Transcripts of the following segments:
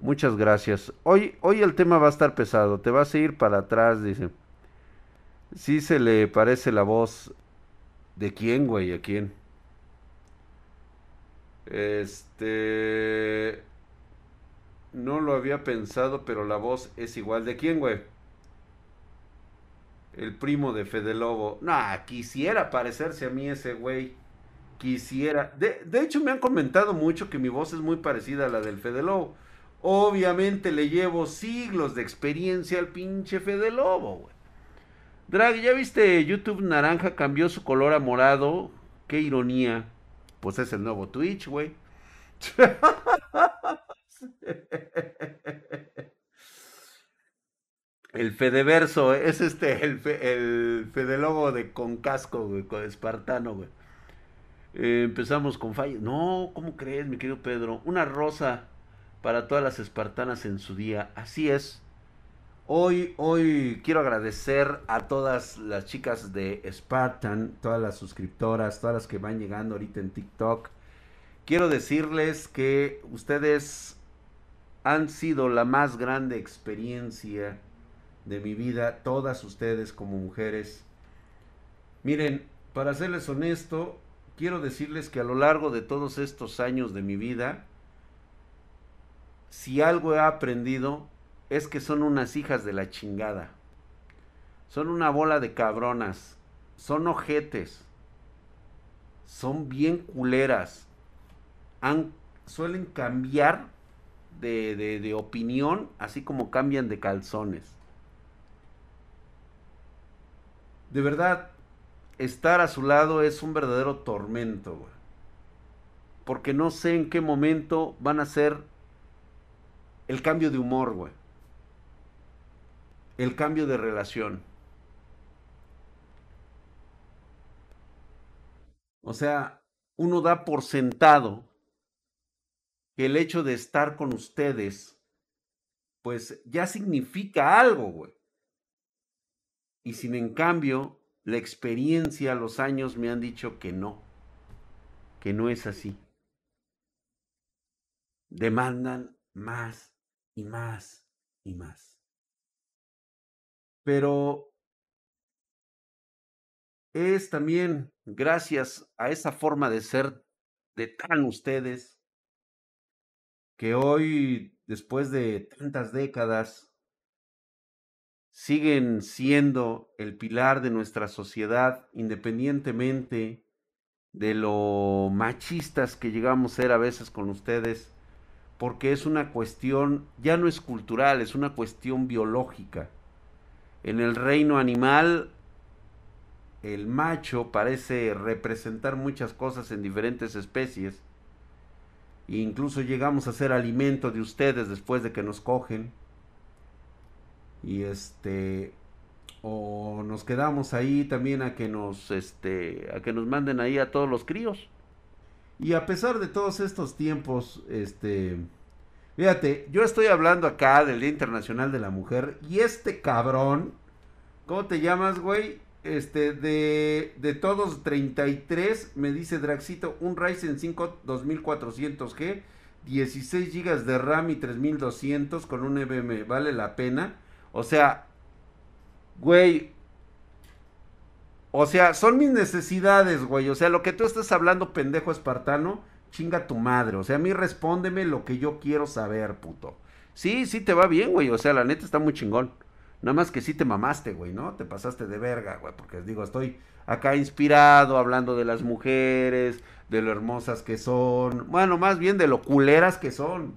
Muchas gracias. Hoy, hoy el tema va a estar pesado. Te vas a ir para atrás, dice. Sí se le parece la voz. ¿De quién, güey? ¿A quién? Este... No lo había pensado, pero la voz es igual. ¿De quién, güey? El primo de Fede Lobo. Nah, quisiera parecerse a mí ese güey. Quisiera. De, de, hecho, me han comentado mucho que mi voz es muy parecida a la del Fede Lobo. Obviamente le llevo siglos de experiencia al pinche Fede Lobo, güey. Drag, ¿ya viste YouTube Naranja cambió su color a morado? Qué ironía. Pues es el nuevo Twitch, güey. El Fedeverso, es este, el, fe, el Fedelogo de con casco, güey, con espartano, güey. Eh, empezamos con fallo. No, ¿cómo crees, mi querido Pedro? Una rosa para todas las espartanas en su día. Así es. Hoy, hoy quiero agradecer a todas las chicas de Spartan, todas las suscriptoras, todas las que van llegando ahorita en TikTok. Quiero decirles que ustedes han sido la más grande experiencia de mi vida, todas ustedes como mujeres. Miren, para serles honesto, quiero decirles que a lo largo de todos estos años de mi vida, si algo he aprendido es que son unas hijas de la chingada. Son una bola de cabronas. Son ojetes. Son bien culeras. Suelen cambiar de, opinión, así como cambian de calzones. De verdad, estar a su lado es un verdadero tormento. Porque no sé en qué momento van a ser el cambio de humor, güey. El cambio de relación. O sea, uno da por sentado que el hecho de estar con ustedes, pues ya significa algo, güey. Y sin en cambio, la experiencia, los años me han dicho que no, que no es así. Demandan más y más y más. Pero es también gracias a esa forma de ser de tan ustedes que hoy, después de tantas décadas, siguen siendo el pilar de nuestra sociedad, independientemente de lo machistas que llegamos a ser a veces con ustedes porque es una cuestión, ya no es cultural, es una cuestión biológica. En el reino animal, el macho parece representar muchas cosas en diferentes especies. E incluso llegamos a ser alimento de ustedes después de que nos cogen. Y este o nos quedamos ahí también a que nos este a que nos manden ahí a todos los críos. Y a pesar de todos estos tiempos, este, fíjate, yo estoy hablando acá del Día Internacional de la Mujer y este cabrón, ¿cómo te llamas, güey? Este, de, de todos 33, me dice Draxito, un Ryzen 5 2400G, 16 GB de RAM y 3200 con un EVM, ¿vale la pena? O sea, güey, o sea, son mis necesidades, güey. O sea, lo que tú estás hablando, pendejo espartano, chinga tu madre. O sea, a mí respóndeme lo que yo quiero saber, puto. Sí, sí te va bien, güey. O sea, la neta está muy chingón. Nada más que sí te mamaste, güey, ¿no? Te pasaste de verga, güey. Porque digo, estoy acá inspirado hablando de las mujeres, de lo hermosas que son. Bueno, más bien de lo culeras que son.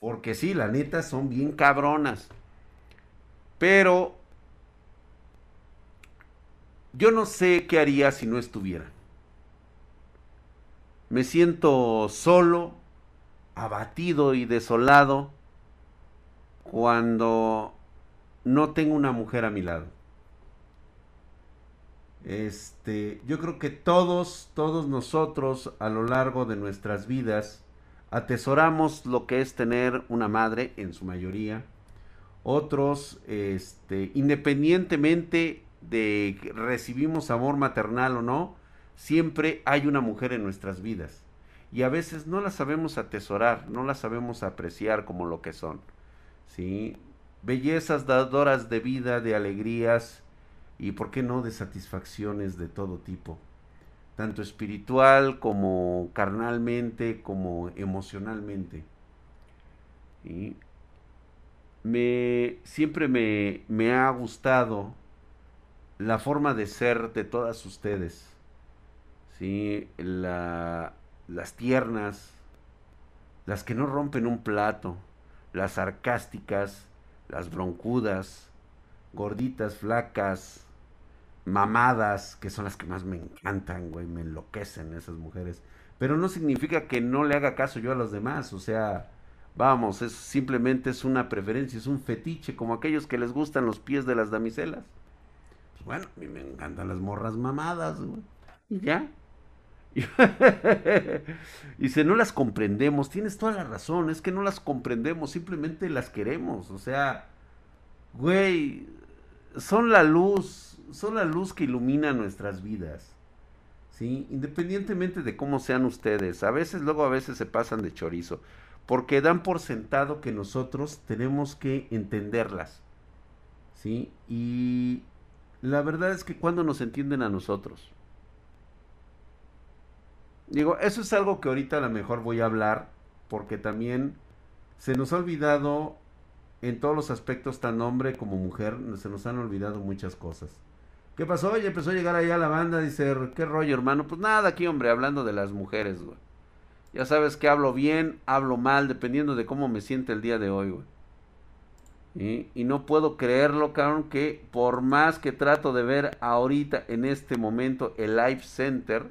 Porque sí, la neta son bien cabronas. Pero yo no sé qué haría si no estuviera. Me siento solo, abatido y desolado cuando no tengo una mujer a mi lado. Este, yo creo que todos, todos nosotros a lo largo de nuestras vidas atesoramos lo que es tener una madre en su mayoría. Otros, este, independientemente de recibimos amor maternal o no, siempre hay una mujer en nuestras vidas. y a veces no las sabemos atesorar, no las sabemos apreciar como lo que son. ¿sí? Bellezas dadoras de vida, de alegrías y, ¿por qué no?, de satisfacciones de todo tipo, tanto espiritual como carnalmente, como emocionalmente. ¿sí? Me, siempre me, me ha gustado la forma de ser de todas ustedes. ¿sí? La, las tiernas, las que no rompen un plato, las sarcásticas, las broncudas, gorditas, flacas, mamadas, que son las que más me encantan, güey, me enloquecen esas mujeres. Pero no significa que no le haga caso yo a los demás, o sea, vamos, es simplemente es una preferencia, es un fetiche, como aquellos que les gustan los pies de las damiselas. Bueno, a mí me encantan las morras mamadas, güey. Y ya, si no las comprendemos, tienes toda la razón, es que no las comprendemos, simplemente las queremos, o sea, güey, son la luz, son la luz que ilumina nuestras vidas, ¿sí? Independientemente de cómo sean ustedes, a veces, luego a veces se pasan de chorizo, porque dan por sentado que nosotros tenemos que entenderlas, ¿sí? Y la verdad es que cuando nos entienden a nosotros, Digo, eso es algo que ahorita a lo mejor voy a hablar, porque también se nos ha olvidado en todos los aspectos, tan hombre como mujer, se nos han olvidado muchas cosas. ¿Qué pasó? Oye, empezó a llegar allá la banda, dice, ¿qué rollo, hermano? Pues nada, aquí, hombre, hablando de las mujeres, güey. Ya sabes que hablo bien, hablo mal, dependiendo de cómo me siente el día de hoy, güey. Y, no puedo creerlo, cabrón, que por más que trato de ver ahorita, en este momento, el Live Center,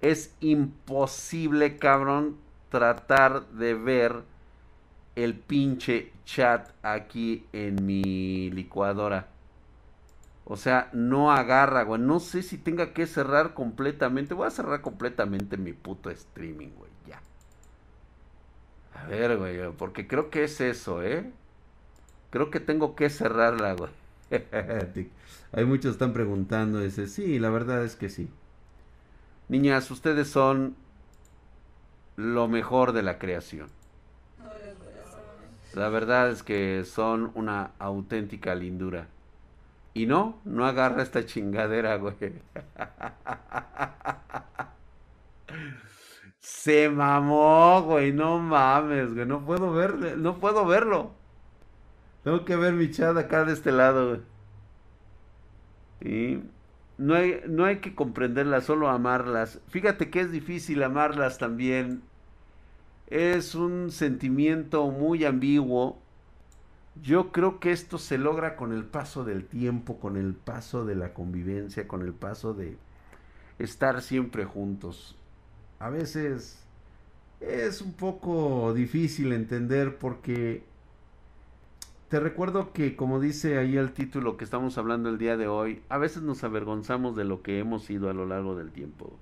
es imposible, cabrón, tratar de ver el pinche chat aquí en mi licuadora. O sea, no agarra, güey. No sé si tenga que cerrar completamente. Voy a cerrar completamente mi puto streaming, güey. Ya. A ver, güey. Porque creo que es eso, ¿eh? Creo que tengo que cerrarla, güey. Hay muchos están preguntando. Dice, sí, la verdad es que sí. Niñas, ustedes son lo mejor de la creación. La verdad es que son una auténtica lindura. Y no, no agarra esta chingadera, güey. Se mamó, güey, no mames, güey, no puedo verle, no puedo verlo. Tengo que ver mi chat acá de este lado. Y no hay, no hay que comprenderlas, solo amarlas. Fíjate que es difícil amarlas también. Es un sentimiento muy ambiguo. Yo creo que esto se logra con el paso del tiempo, con el paso de la convivencia, con el paso de estar siempre juntos. A veces es un poco difícil entender porque te recuerdo que, como dice ahí el título que estamos hablando el día de hoy, a veces nos avergonzamos de lo que hemos sido a lo largo del tiempo.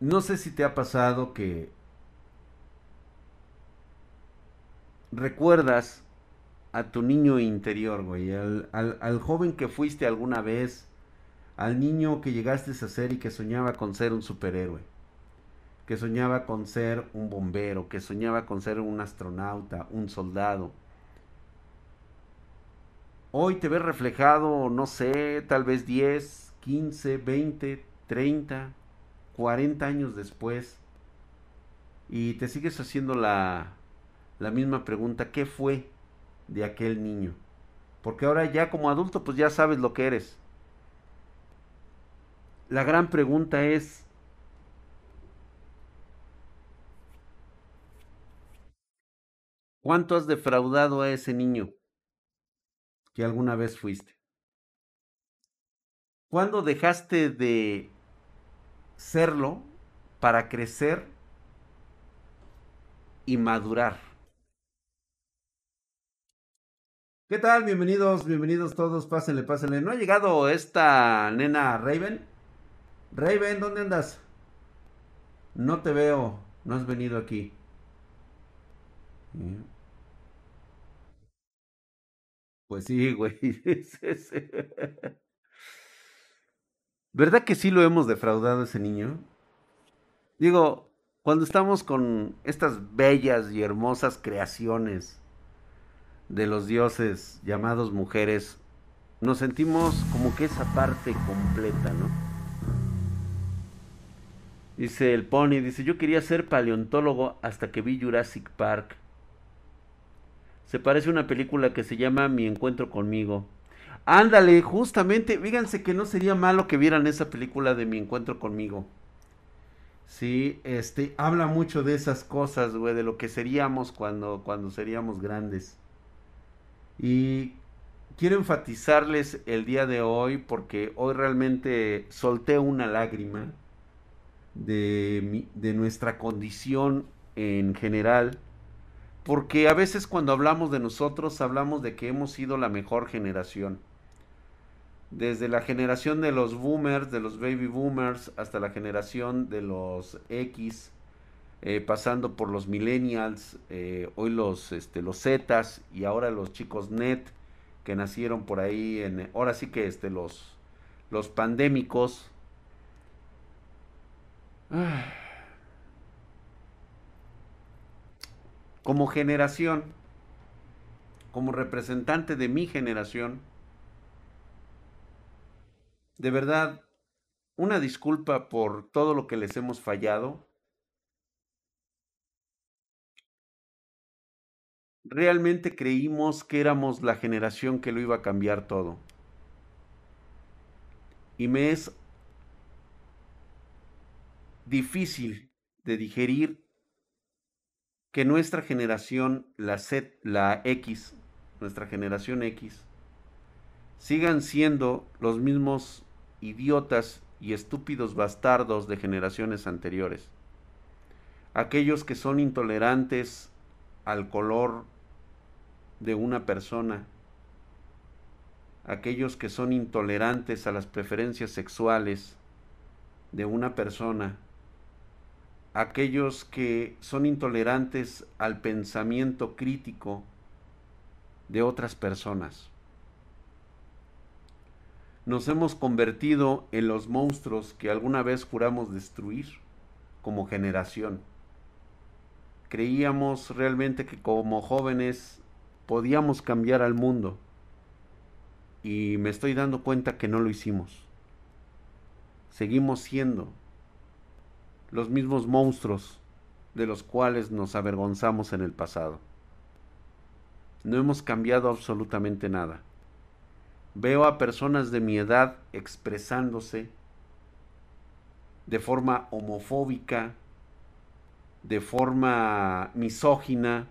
No sé si te ha pasado que recuerdas a tu niño interior, güey, al, al, joven que fuiste alguna vez, al niño que llegaste a ser y que soñaba con ser un superhéroe que soñaba con ser un bombero, que soñaba con ser un astronauta, un soldado. Hoy te ves reflejado, no sé, tal vez 10, 15, 20, 30, 40 años después y te sigues haciendo la, la misma pregunta, ¿qué fue de aquel niño? Porque ahora ya como adulto pues ya sabes lo que eres. La gran pregunta es, ¿Cuánto has defraudado a ese niño que alguna vez fuiste? ¿Cuándo dejaste de serlo para crecer y madurar? ¿Qué tal? Bienvenidos, bienvenidos todos, pásenle, pásenle. ¿No ha llegado esta nena Raven? Raven, ¿dónde andas? No te veo, no has venido aquí. Pues sí, güey. ¿Verdad que sí lo hemos defraudado ese niño? Digo, cuando estamos con estas bellas y hermosas creaciones de los dioses llamados mujeres, nos sentimos como que esa parte completa, ¿no? Dice el Pony, dice, yo quería ser paleontólogo hasta que vi Jurassic Park. Se parece a una película que se llama Mi encuentro conmigo. Ándale, justamente, fíjense que no sería malo que vieran esa película de Mi encuentro conmigo. Sí, este, habla mucho de esas cosas, güey, de lo que seríamos cuando, cuando seríamos grandes. Y quiero enfatizarles el día de hoy porque hoy realmente solté una lágrima de, de nuestra condición en general, porque a veces cuando hablamos de nosotros hablamos de que hemos sido la mejor generación. Desde la generación de los boomers, de los baby boomers, hasta la generación de los X, eh, pasando por los millennials, eh, hoy los, este, los Zetas y ahora los chicos net que nacieron por ahí, en, ahora sí que este, los, los pandémicos. Como generación, como representante de mi generación, de verdad, una disculpa por todo lo que les hemos fallado. Realmente creímos que éramos la generación que lo iba a cambiar todo. Y me es difícil de digerir que nuestra generación, la Z, la X, nuestra generación X, sigan siendo los mismos idiotas y estúpidos bastardos de generaciones anteriores. Aquellos que son intolerantes al color de una persona, aquellos que son intolerantes a las preferencias sexuales de una persona, aquellos que son intolerantes al pensamiento crítico de otras personas. Nos hemos convertido en los monstruos que alguna vez juramos destruir como generación. Creíamos realmente que como jóvenes podíamos cambiar al mundo y me estoy dando cuenta que no lo hicimos. Seguimos siendo los mismos monstruos de los cuales nos avergonzamos en el pasado. No hemos cambiado absolutamente nada. Veo a personas de mi edad expresándose de forma homofóbica, de forma misógina,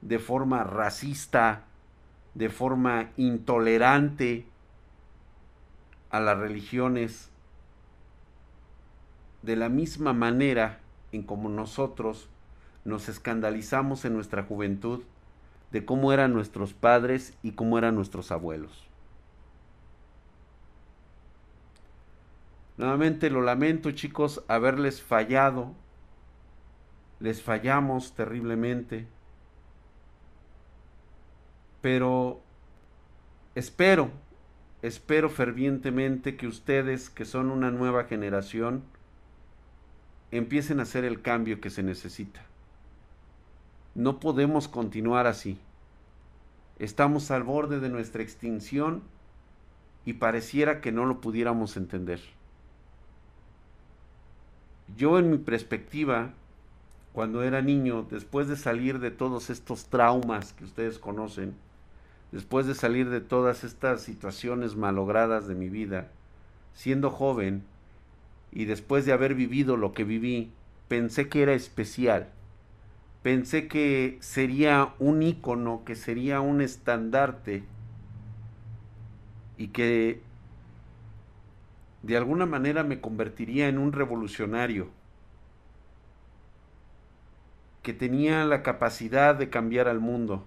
de forma racista, de forma intolerante a las religiones, de la misma manera en como nosotros nos escandalizamos en nuestra juventud de cómo eran nuestros padres y cómo eran nuestros abuelos. Nuevamente lo lamento chicos haberles fallado, les fallamos terriblemente, pero espero, espero fervientemente que ustedes que son una nueva generación empiecen a hacer el cambio que se necesita. No podemos continuar así. Estamos al borde de nuestra extinción y pareciera que no lo pudiéramos entender. Yo en mi perspectiva, cuando era niño, después de salir de todos estos traumas que ustedes conocen, después de salir de todas estas situaciones malogradas de mi vida, siendo joven y después de haber vivido lo que viví, pensé que era especial. Pensé que sería un ícono, que sería un estandarte y que de alguna manera me convertiría en un revolucionario que tenía la capacidad de cambiar al mundo.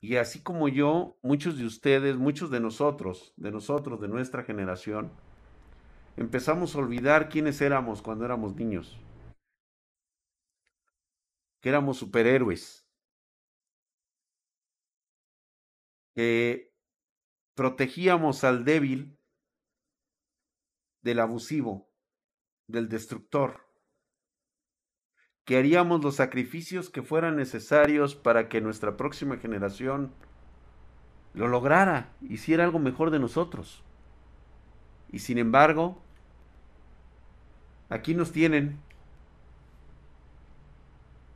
Y así como yo, muchos de ustedes, muchos de nosotros, de nosotros, de nuestra generación, empezamos a olvidar quiénes éramos cuando éramos niños. Que éramos superhéroes. Que protegíamos al débil del abusivo, del destructor, que haríamos los sacrificios que fueran necesarios para que nuestra próxima generación lo lograra, hiciera algo mejor de nosotros. Y sin embargo, aquí nos tienen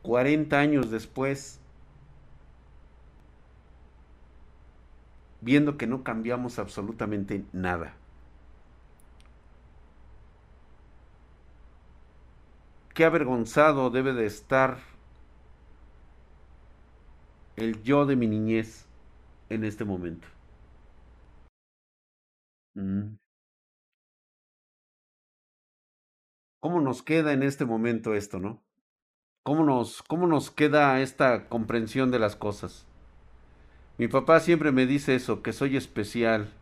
40 años después, viendo que no cambiamos absolutamente nada. Qué avergonzado debe de estar el yo de mi niñez en este momento. Mm. ¿Cómo nos queda en este momento esto, no? ¿Cómo nos, cómo nos queda esta comprensión de las cosas? Mi papá siempre me dice eso, que soy especial.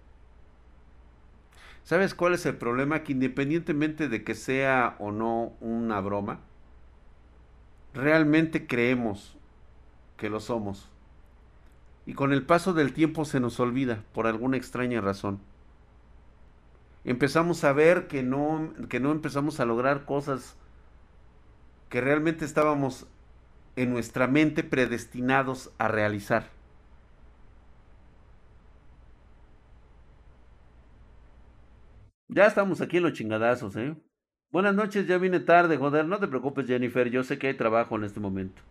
¿Sabes cuál es el problema? Que independientemente de que sea o no una broma, realmente creemos que lo somos. Y con el paso del tiempo se nos olvida, por alguna extraña razón. Empezamos a ver que no, que no empezamos a lograr cosas que realmente estábamos en nuestra mente predestinados a realizar. Ya estamos aquí en los chingadazos, ¿eh? Buenas noches, ya vine tarde, joder. No te preocupes, Jennifer. Yo sé que hay trabajo en este momento.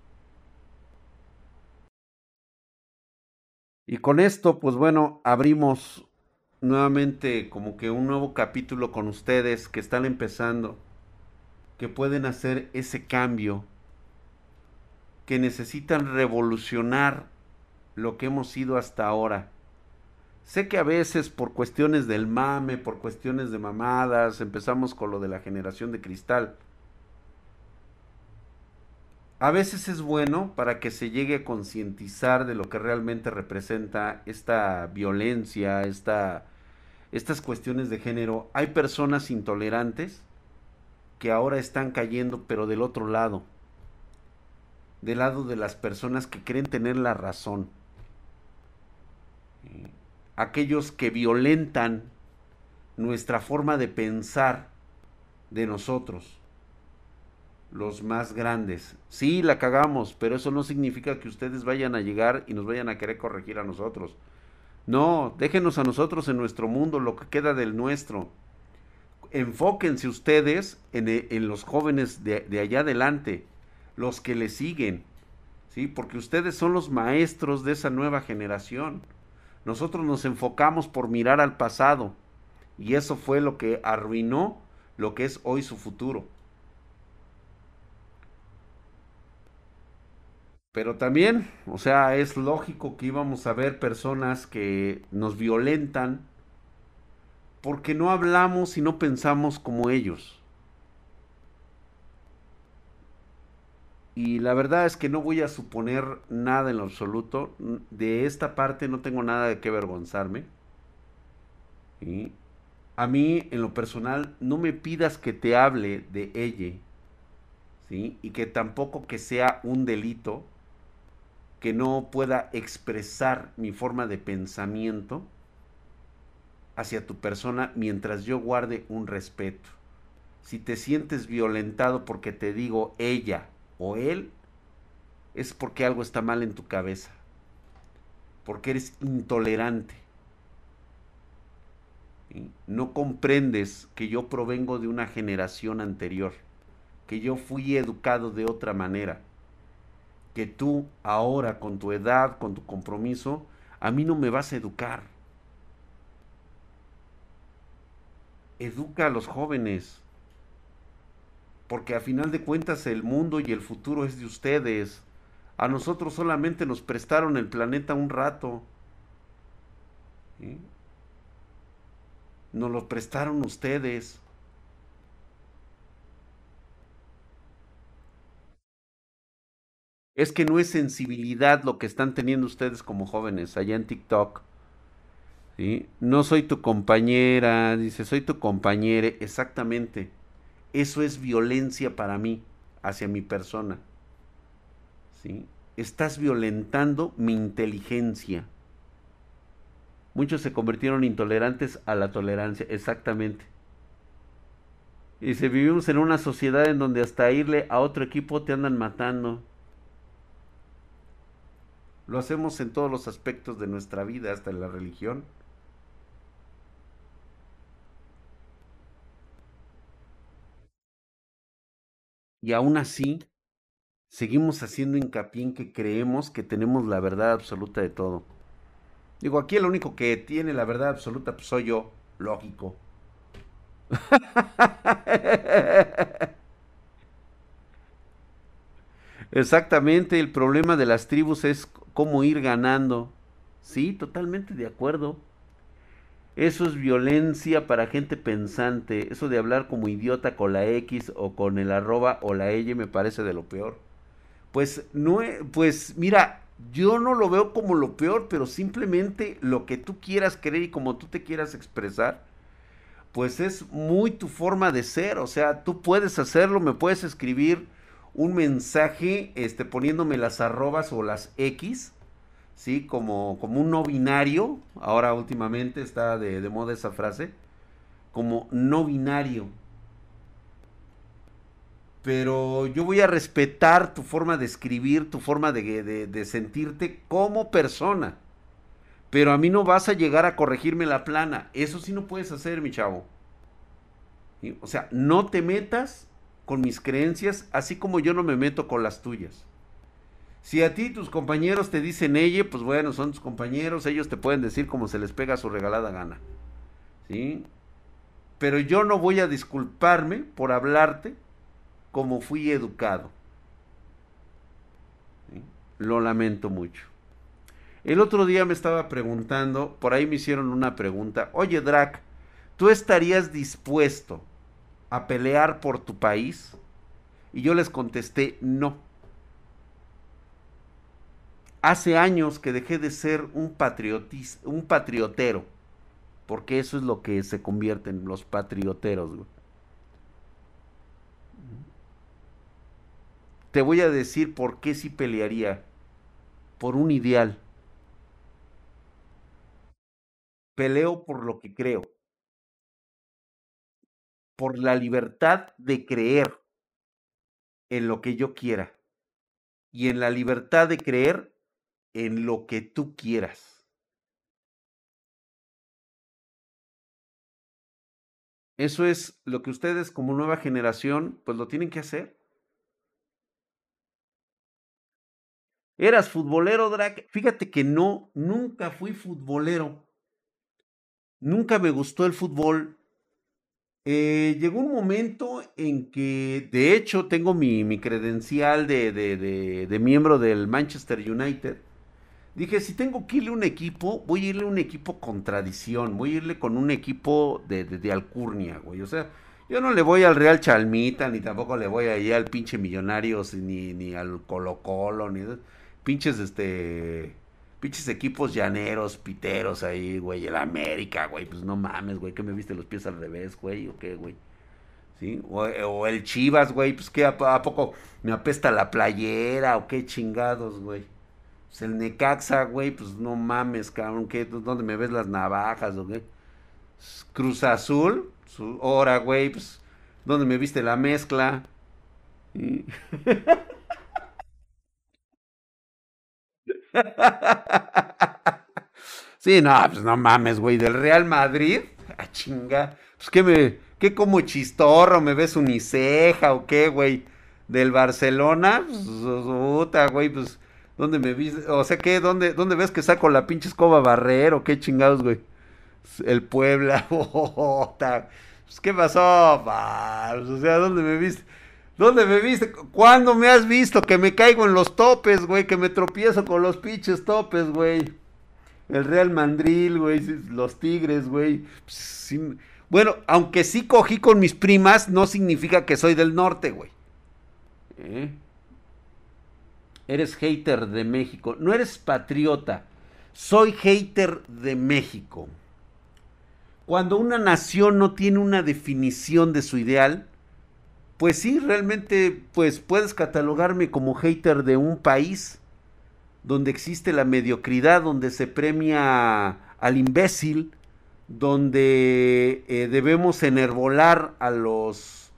Y con esto, pues bueno, abrimos nuevamente como que un nuevo capítulo con ustedes que están empezando que pueden hacer ese cambio, que necesitan revolucionar lo que hemos sido hasta ahora. Sé que a veces por cuestiones del mame, por cuestiones de mamadas, empezamos con lo de la generación de cristal. A veces es bueno para que se llegue a concientizar de lo que realmente representa esta violencia, esta, estas cuestiones de género. Hay personas intolerantes que ahora están cayendo, pero del otro lado, del lado de las personas que creen tener la razón. Aquellos que violentan nuestra forma de pensar de nosotros, los más grandes. Sí, la cagamos, pero eso no significa que ustedes vayan a llegar y nos vayan a querer corregir a nosotros. No, déjenos a nosotros en nuestro mundo lo que queda del nuestro enfóquense ustedes en, en los jóvenes de, de, allá adelante, los que le siguen, ¿sí? Porque ustedes son los maestros de esa nueva generación. Nosotros nos enfocamos por mirar al pasado y eso fue lo que arruinó lo que es hoy su futuro. Pero también, o sea, es lógico que íbamos a ver personas que nos violentan, porque no hablamos y no pensamos como ellos. Y la verdad es que no voy a suponer nada en lo absoluto. De esta parte no tengo nada de qué avergonzarme. Y a mí, en lo personal, no me pidas que te hable de ella. ¿sí? Y que tampoco que sea un delito que no pueda expresar mi forma de pensamiento hacia tu persona mientras yo guarde un respeto. Si te sientes violentado porque te digo ella o él, es porque algo está mal en tu cabeza, porque eres intolerante. No comprendes que yo provengo de una generación anterior, que yo fui educado de otra manera, que tú ahora con tu edad, con tu compromiso, a mí no me vas a educar. educa a los jóvenes. Porque a final de cuentas el mundo y el futuro es de ustedes. A nosotros solamente nos prestaron el planeta un rato. Nos lo prestaron ustedes. Es que no es sensibilidad lo que están teniendo ustedes como jóvenes allá en TikTok. No soy tu compañera, dice, soy tu compañera, exactamente. Eso es violencia para mí, hacia mi persona. ¿Sí? Estás violentando mi inteligencia. Muchos se convirtieron intolerantes a la tolerancia, exactamente. Y si vivimos en una sociedad en donde hasta irle a otro equipo te andan matando. Lo hacemos en todos los aspectos de nuestra vida, hasta en la religión. Y aún así, seguimos haciendo hincapié en que creemos que tenemos la verdad absoluta de todo. Digo, aquí el único que tiene la verdad absoluta pues, soy yo, lógico. Exactamente, el problema de las tribus es cómo ir ganando. Sí, totalmente de acuerdo. Eso es violencia para gente pensante. Eso de hablar como idiota con la X o con el arroba o la Y me parece de lo peor. Pues no, pues mira, yo no lo veo como lo peor, pero simplemente lo que tú quieras creer y como tú te quieras expresar, pues es muy tu forma de ser. O sea, tú puedes hacerlo, me puedes escribir un mensaje este, poniéndome las arrobas o las X ¿sí? Como, como un no binario, ahora últimamente está de, moda esa frase, como no binario. Pero yo voy a respetar tu forma de escribir, tu forma de, de sentirte como persona. Pero a mí no vas a llegar a corregirme la plana. Eso sí no puedes hacer, mi chavo. O sea, no te metas con mis creencias, así como yo no me meto con las tuyas. Si a ti tus compañeros te dicen ella, pues bueno, son tus compañeros, ellos te pueden decir como se les pega su regalada gana. ¿Sí? Pero yo no voy a disculparme por hablarte como fui educado. Lo lamento mucho. El otro día me estaba preguntando, por ahí me hicieron una pregunta, oye Drac, ¿tú estarías dispuesto a pelear por tu país? Y yo les contesté, no. Hace años que dejé de ser un, un patriotero. Porque eso es lo que se convierten los patrioteros. Te voy a decir por qué sí pelearía. Por un ideal. Peleo por lo que creo. Por la libertad de creer en lo que yo quiera. Y en la libertad de creer en lo que tú quieras. Eso es lo que ustedes como nueva generación, pues lo tienen que hacer. ¿Eras futbolero, Drake? Fíjate que no, nunca fui futbolero. Nunca me gustó el fútbol. Eh, llegó un momento en que, de hecho, tengo mi, mi credencial de, de, de, de miembro del Manchester United Dije, si tengo que irle a un equipo, voy a irle a un equipo con tradición, voy a irle con un equipo de, de, alcurnia, güey. O sea, yo no le voy al Real Chalmita, ni tampoco le voy ahí al pinche Millonarios, ni, ni al Colo Colo, ni pinches, este, pinches equipos llaneros, piteros ahí, güey. El América, güey, pues no mames, güey, que me viste los pies al revés, güey, o qué, güey. ¿Sí? O, o el Chivas, güey, pues que a poco me apesta la playera, o qué chingados, güey. Pues el Necaxa, güey, pues no mames, cabrón, ¿qué? ¿dónde me ves las navajas o qué? Cruz Azul, hora, güey, pues, ¿dónde me viste la mezcla? Sí, no, pues no mames, güey, del Real Madrid, a chinga, pues que me, qué como chistorro, me ves uniceja o qué, güey, del Barcelona, pues, puta, güey, pues, ¿Dónde me viste? O sea, ¿qué? ¿Dónde, ¿Dónde ves que saco la pinche escoba barrero? ¿Qué chingados, güey? El Puebla. pues, ¿Qué pasó? Pues, o sea, ¿dónde me viste? ¿Dónde me viste? ¿Cuándo me has visto que me caigo en los topes, güey? Que me tropiezo con los pinches topes, güey. El Real Mandril, güey. Los Tigres, güey. Pues, bueno, aunque sí cogí con mis primas, no significa que soy del norte, güey. ¿Eh? Eres hater de México. No eres patriota. Soy hater de México. Cuando una nación no tiene una definición de su ideal, pues sí, realmente pues puedes catalogarme como hater de un país donde existe la mediocridad, donde se premia al imbécil, donde eh, debemos enervolar a los,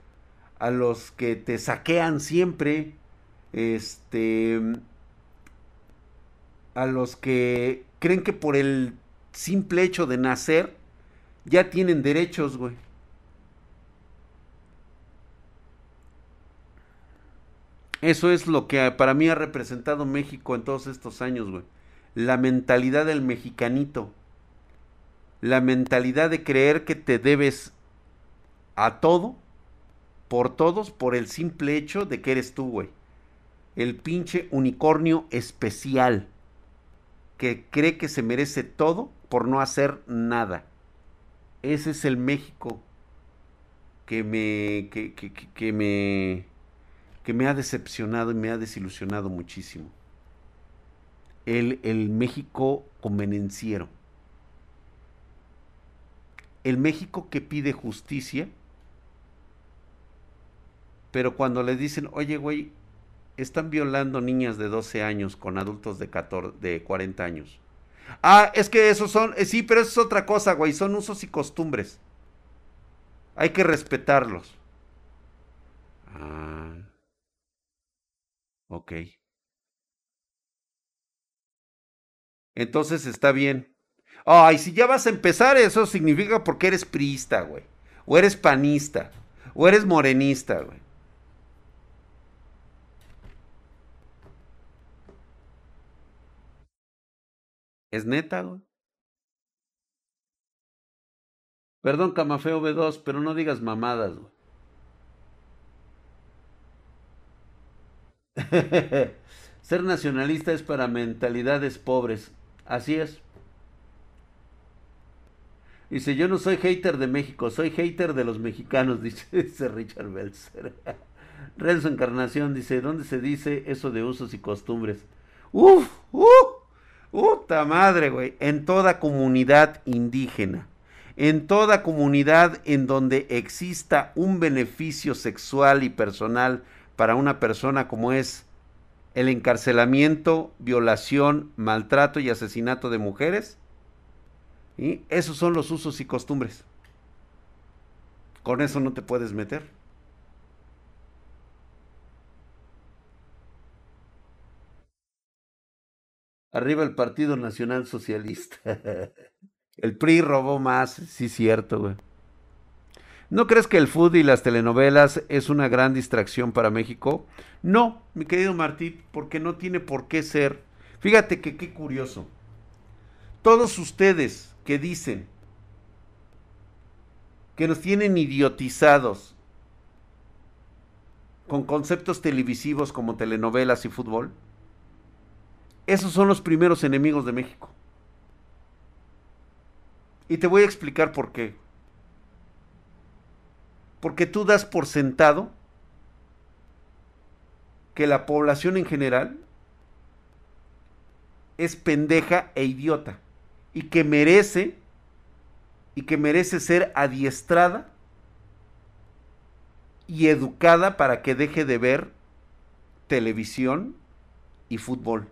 a los que te saquean siempre, este, a los que creen que por el simple hecho de nacer ya tienen derechos, güey. Eso es lo que para mí ha representado México en todos estos años, güey. La mentalidad del mexicanito. La mentalidad de creer que te debes a todo, por todos, por el simple hecho de que eres tú, güey. El pinche unicornio especial que cree que se merece todo por no hacer nada. Ese es el México que me, que, que, que me, que me ha decepcionado y me ha desilusionado muchísimo. El, el México convenenciero. El México que pide justicia, pero cuando le dicen, oye, güey, están violando niñas de 12 años con adultos de, 14, de 40 años. Ah, es que esos son, eh, sí, pero eso es otra cosa, güey, son usos y costumbres. Hay que respetarlos. Ah. Ok. Entonces está bien. Ay, si ya vas a empezar, eso significa porque eres priista, güey. O eres panista. O eres morenista, güey. ¿Es neta, güey? Perdón, Camafeo B2, pero no digas mamadas, güey. Ser nacionalista es para mentalidades pobres. Así es. Dice, yo no soy hater de México, soy hater de los mexicanos, dice, Richard Belzer. Renzo Encarnación dice, ¿dónde se dice eso de usos y costumbres? Uf, uf, puta madre, güey. En toda comunidad indígena, en toda comunidad en donde exista un beneficio sexual y personal para una persona como es el encarcelamiento, violación, maltrato y asesinato de mujeres. Esos son los usos y costumbres. Con eso no te puedes meter. Arriba el Partido Nacional Socialista. el PRI robó más, sí cierto, güey. ¿No crees que el food y las telenovelas es una gran distracción para México? No, mi querido Martí, porque no tiene por qué ser. Fíjate que qué curioso. Todos ustedes que dicen que nos tienen idiotizados con conceptos televisivos como telenovelas y fútbol, esos son los primeros enemigos de México. Y te voy a explicar por qué. Porque tú das por sentado que la población en general es pendeja e idiota y que merece y que merece ser adiestrada y educada para que deje de ver televisión y fútbol.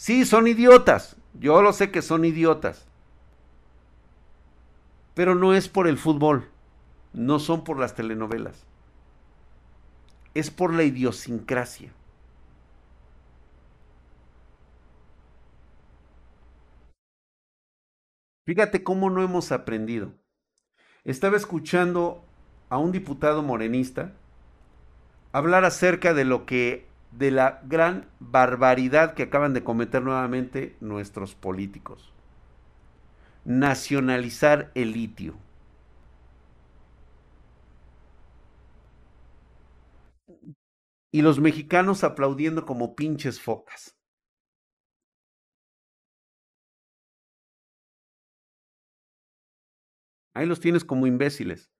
Sí, son idiotas. Yo lo sé que son idiotas. Pero no es por el fútbol no son por las telenovelas, es por la idiosincrasia. Fíjate cómo no hemos aprendido. Estaba escuchando a un diputado morenista hablar acerca de lo que de la gran barbaridad que acaban de cometer nuevamente nuestros políticos. Nacionalizar el litio. y los mexicanos aplaudiendo como pinches focas. Ahí los tienes como imbéciles.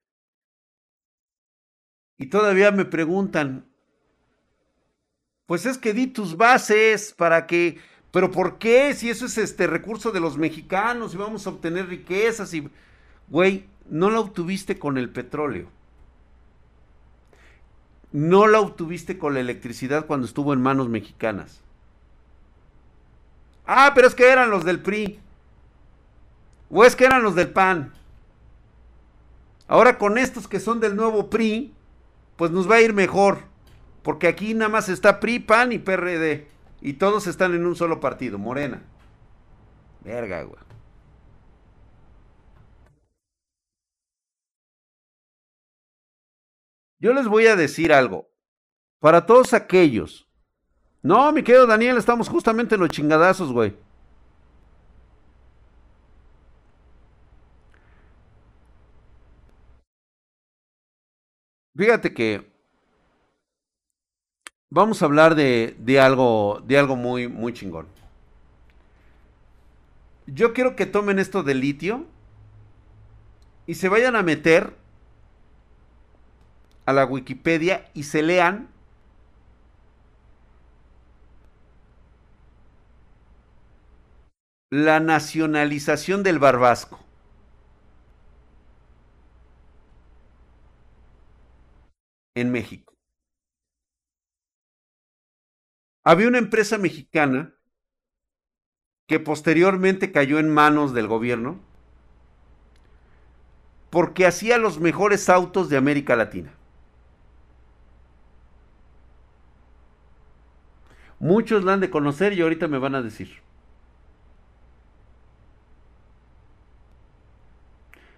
Y todavía me preguntan, pues es que di tus bases para que, pero ¿por qué? Si eso es este recurso de los mexicanos y vamos a obtener riquezas y, güey, no lo obtuviste con el petróleo no la obtuviste con la electricidad cuando estuvo en manos mexicanas. Ah, pero es que eran los del PRI. ¿O es que eran los del PAN? Ahora con estos que son del nuevo PRI, pues nos va a ir mejor. Porque aquí nada más está PRI, PAN y PRD. Y todos están en un solo partido, Morena. Verga, güey. Yo les voy a decir algo. Para todos aquellos. No, mi querido Daniel, estamos justamente en los chingadazos, güey. Fíjate que vamos a hablar de, de, algo, de algo muy, muy chingón. Yo quiero que tomen esto de litio y se vayan a meter a la Wikipedia y se lean la nacionalización del barbasco. en México. Había una empresa mexicana que posteriormente cayó en manos del gobierno porque hacía los mejores autos de América Latina. Muchos la han de conocer y ahorita me van a decir.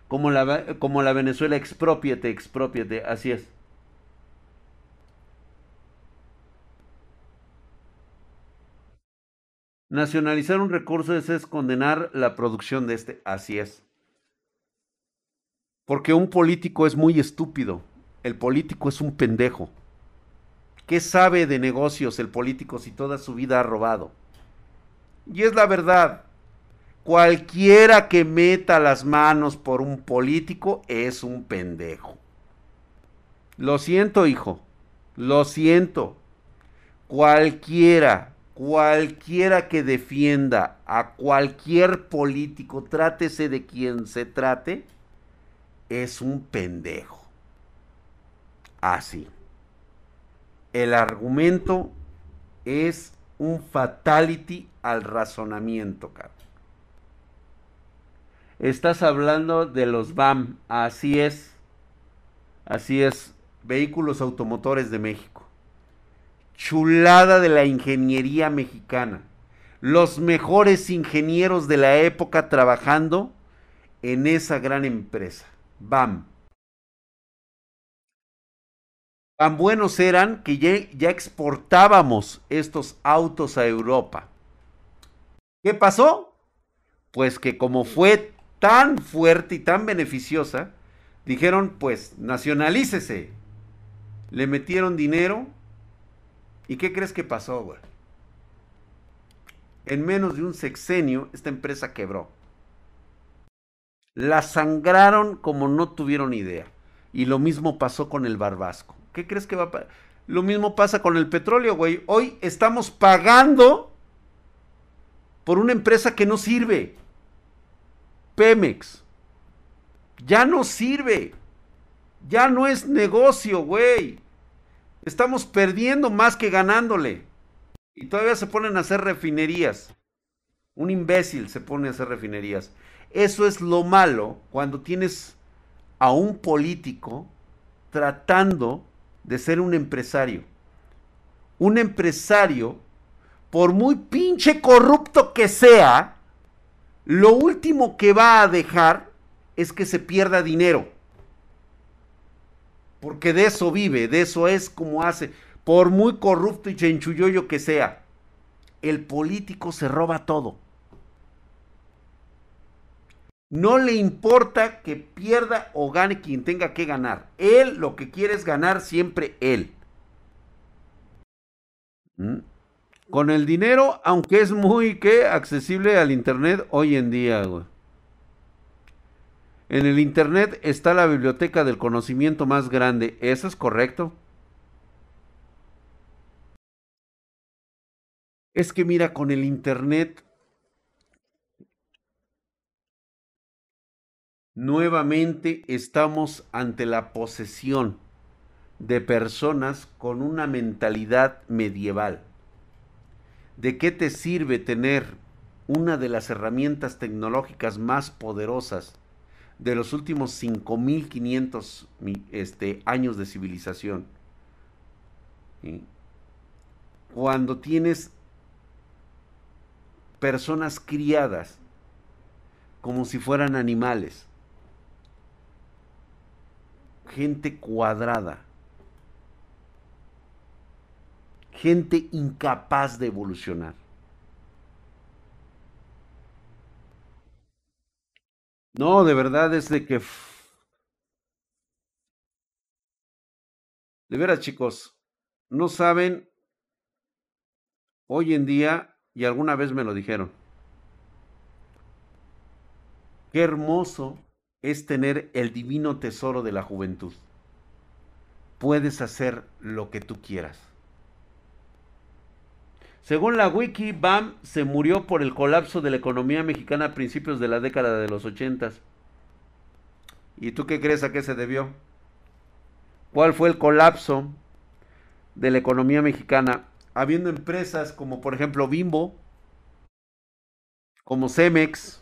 Como la, como la Venezuela expropiate, expropiate, así es. Nacionalizar un recurso es, condenar la producción de este. Así es. Porque un político es muy estúpido. El político es un pendejo. ¿Qué sabe de negocios el político si toda su vida ha robado? Y es la verdad. Cualquiera que meta las manos por un político es un pendejo. Lo siento, hijo. Lo siento. Cualquiera cualquiera que defienda a cualquier político, trátese de quien se trate, es un pendejo. Así. El argumento es un fatality al razonamiento, cabrón. Estás hablando de los BAM, así es. Así es, vehículos automotores de México chulada de la ingeniería mexicana. Los mejores ingenieros de la época trabajando en esa gran empresa. BAM. Tan buenos eran que ya, ya exportábamos estos autos a Europa. ¿Qué pasó? Pues que como fue tan fuerte y tan beneficiosa, dijeron, pues nacionalícese. Le metieron dinero ¿Y qué crees que pasó, güey? En menos de un sexenio, esta empresa quebró. La sangraron como no tuvieron idea. Y lo mismo pasó con el Barbasco. ¿Qué crees que va a pasar? Lo mismo pasa con el petróleo, güey. Hoy estamos pagando por una empresa que no sirve. Pemex. Ya no sirve. Ya no es negocio, güey. Estamos perdiendo más que ganándole. Y todavía se ponen a hacer refinerías. Un imbécil se pone a hacer refinerías. Eso es lo malo cuando tienes a un político tratando de ser un empresario. Un empresario, por muy pinche corrupto que sea, lo último que va a dejar es que se pierda dinero. Porque de eso vive, de eso es como hace. Por muy corrupto y chenchulloyo que sea, el político se roba todo. No le importa que pierda o gane quien tenga que ganar. Él lo que quiere es ganar siempre él. ¿Mm? Con el dinero, aunque es muy ¿qué? accesible al internet hoy en día, güey. En el Internet está la biblioteca del conocimiento más grande. ¿Eso es correcto? Es que mira, con el Internet nuevamente estamos ante la posesión de personas con una mentalidad medieval. ¿De qué te sirve tener una de las herramientas tecnológicas más poderosas de los últimos 5500 este, años de civilización. Cuando tienes personas criadas como si fueran animales, gente cuadrada, gente incapaz de evolucionar. No, de verdad es de que... De veras, chicos, no saben hoy en día, y alguna vez me lo dijeron, qué hermoso es tener el divino tesoro de la juventud. Puedes hacer lo que tú quieras. Según la wiki, BAM se murió por el colapso de la economía mexicana a principios de la década de los ochentas. ¿Y tú qué crees a qué se debió? ¿Cuál fue el colapso de la economía mexicana? Habiendo empresas como por ejemplo Bimbo, como Cemex,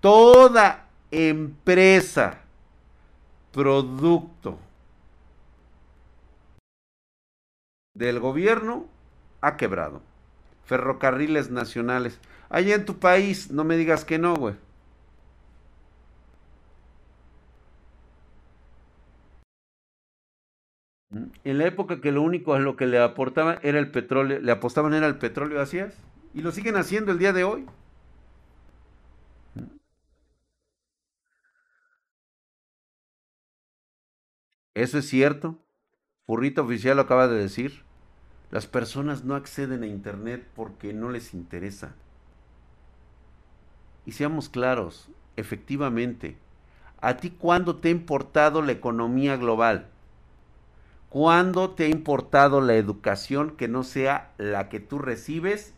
toda empresa, producto del gobierno ha quebrado. Ferrocarriles nacionales. Allá en tu país, no me digas que no, güey. En la época que lo único a lo que le aportaban era el petróleo, le apostaban era el petróleo, así. Y lo siguen haciendo el día de hoy. Eso es cierto. Furrito Oficial lo acaba de decir. Las personas no acceden a Internet porque no les interesa. Y seamos claros, efectivamente, ¿a ti cuándo te ha importado la economía global? ¿Cuándo te ha importado la educación que no sea la que tú recibes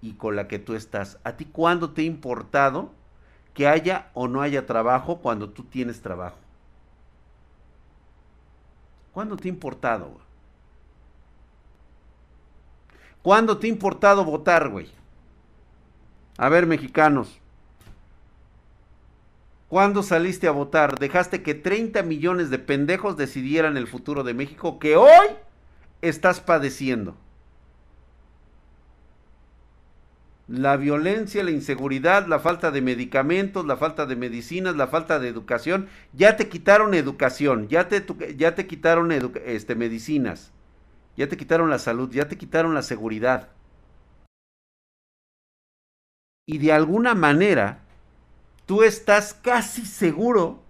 y con la que tú estás? ¿A ti cuándo te ha importado que haya o no haya trabajo cuando tú tienes trabajo? ¿Cuándo te ha importado? ¿Cuándo te ha importado votar, güey? A ver, mexicanos. ¿Cuándo saliste a votar? Dejaste que 30 millones de pendejos decidieran el futuro de México que hoy estás padeciendo. La violencia, la inseguridad, la falta de medicamentos, la falta de medicinas, la falta de educación. Ya te quitaron educación, ya te, ya te quitaron este, medicinas, ya te quitaron la salud, ya te quitaron la seguridad. Y de alguna manera, tú estás casi seguro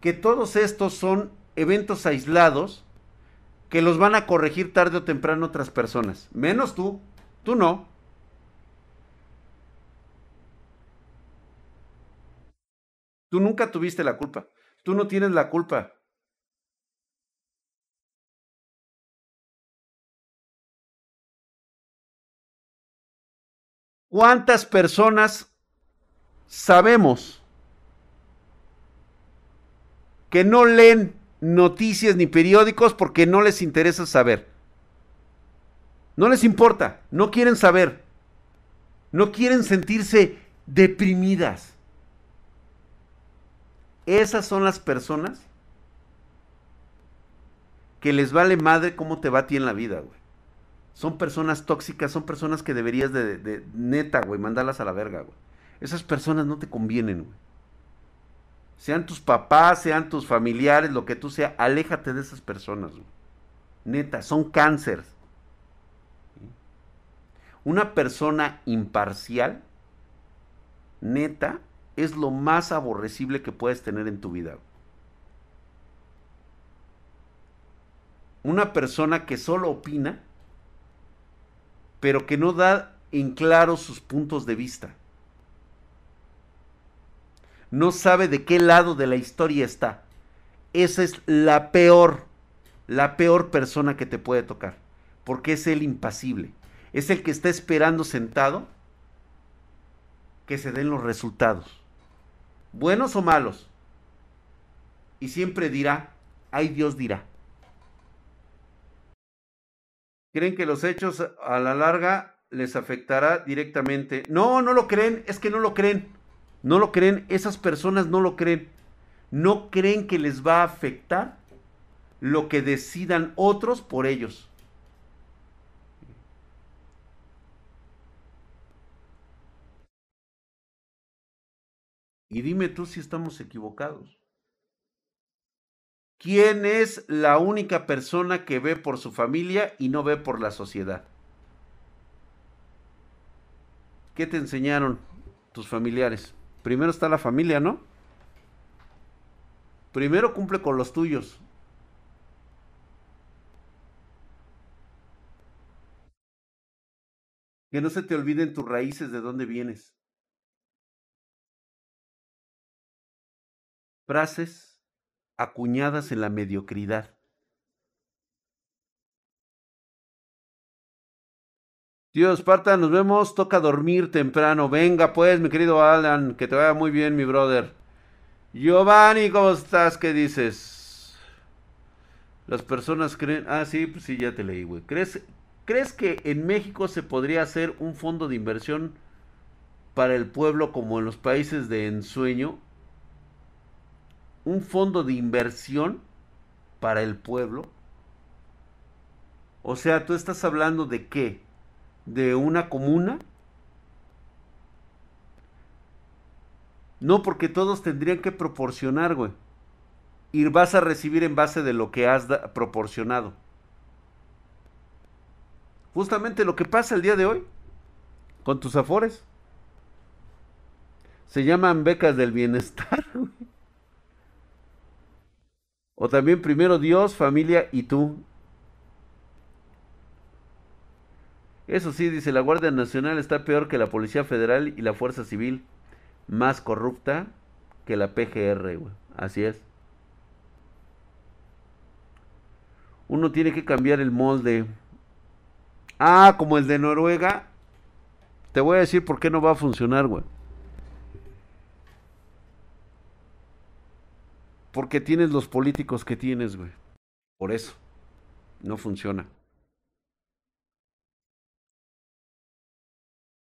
que todos estos son eventos aislados que los van a corregir tarde o temprano otras personas. Menos tú, tú no. Tú nunca tuviste la culpa. Tú no tienes la culpa. ¿Cuántas personas sabemos que no leen noticias ni periódicos porque no les interesa saber? No les importa, no quieren saber, no quieren sentirse deprimidas. Esas son las personas que les vale madre cómo te va a ti en la vida, güey. Son personas tóxicas, son personas que deberías de, neta, güey, mandarlas a la verga, güey. Esas personas no te convienen, güey. Sean tus papás, sean tus familiares, lo que tú sea, aléjate de esas personas, güey. Neta, son cánceres. Una persona imparcial, neta, es lo más aborrecible que puedes tener en tu vida. Una persona que solo opina, pero que no da en claro sus puntos de vista. No sabe de qué lado de la historia está. Esa es la peor, la peor persona que te puede tocar, porque es el impasible. Es el que está esperando sentado que se den los resultados buenos o malos. Y siempre dirá, ay Dios dirá. ¿Creen que los hechos a la larga les afectará directamente. No, no lo creen, es que no lo creen. No lo creen, esas personas no lo creen. No creen que les va a afectar lo que decidan otros por ellos. Y dime tú si estamos equivocados. ¿Quién es la única persona que ve por su familia y no ve por la sociedad? ¿Qué te enseñaron tus familiares? Primero está la familia, ¿no? Primero cumple con los tuyos. Que no se te olviden tus raíces de dónde vienes. Frases acuñadas en la mediocridad. Tío Esparta, nos vemos. Toca dormir temprano. Venga, pues, mi querido Alan, que te vaya muy bien, mi brother. Giovanni, ¿cómo estás? ¿Qué dices? Las personas creen. Ah, sí, pues sí, ya te leí, güey. ¿Crees, ¿Crees que en México se podría hacer un fondo de inversión para el pueblo como en los países de ensueño? Un fondo de inversión para el pueblo. O sea, tú estás hablando de qué? ¿De una comuna? No, porque todos tendrían que proporcionar, güey. Y vas a recibir en base de lo que has proporcionado. Justamente lo que pasa el día de hoy con tus afores. Se llaman becas del bienestar, güey. O también primero Dios, familia y tú. Eso sí, dice, la Guardia Nacional está peor que la Policía Federal y la Fuerza Civil. Más corrupta que la PGR, güey. Así es. Uno tiene que cambiar el molde. Ah, como el de Noruega. Te voy a decir por qué no va a funcionar, güey. Porque tienes los políticos que tienes, güey. Por eso. No funciona.